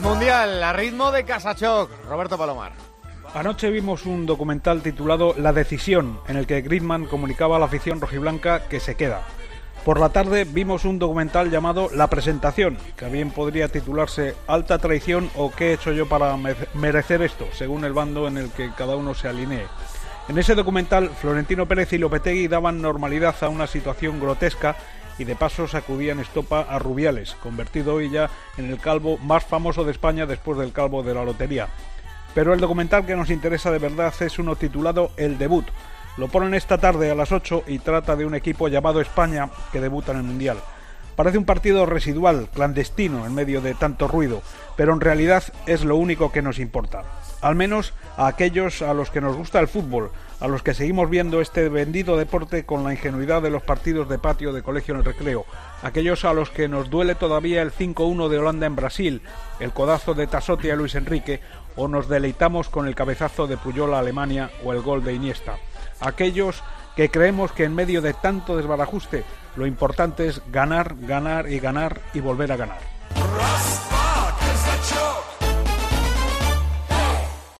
documental a ritmo de Casachoc. Roberto Palomar. Anoche vimos un documental titulado La Decisión, en el que Griezmann comunicaba a la afición rojiblanca que se queda. Por la tarde vimos un documental llamado La Presentación, que bien podría titularse Alta Traición o ¿Qué he hecho yo para merecer esto?, según el bando en el que cada uno se alinee. En ese documental, Florentino Pérez y Lopetegui daban normalidad a una situación grotesca y de paso sacudían estopa a Rubiales, convertido hoy ya en el calvo más famoso de España después del calvo de la lotería. Pero el documental que nos interesa de verdad es uno titulado El debut. Lo ponen esta tarde a las 8 y trata de un equipo llamado España que debuta en el Mundial. Parece un partido residual, clandestino, en medio de tanto ruido, pero en realidad es lo único que nos importa al menos a aquellos a los que nos gusta el fútbol, a los que seguimos viendo este vendido deporte con la ingenuidad de los partidos de patio de colegio en el recreo, aquellos a los que nos duele todavía el 5-1 de Holanda en Brasil, el codazo de Tasotti a Luis Enrique, o nos deleitamos con el cabezazo de Puyol a Alemania o el gol de Iniesta, aquellos que creemos que en medio de tanto desbarajuste lo importante es ganar, ganar y ganar y volver a ganar.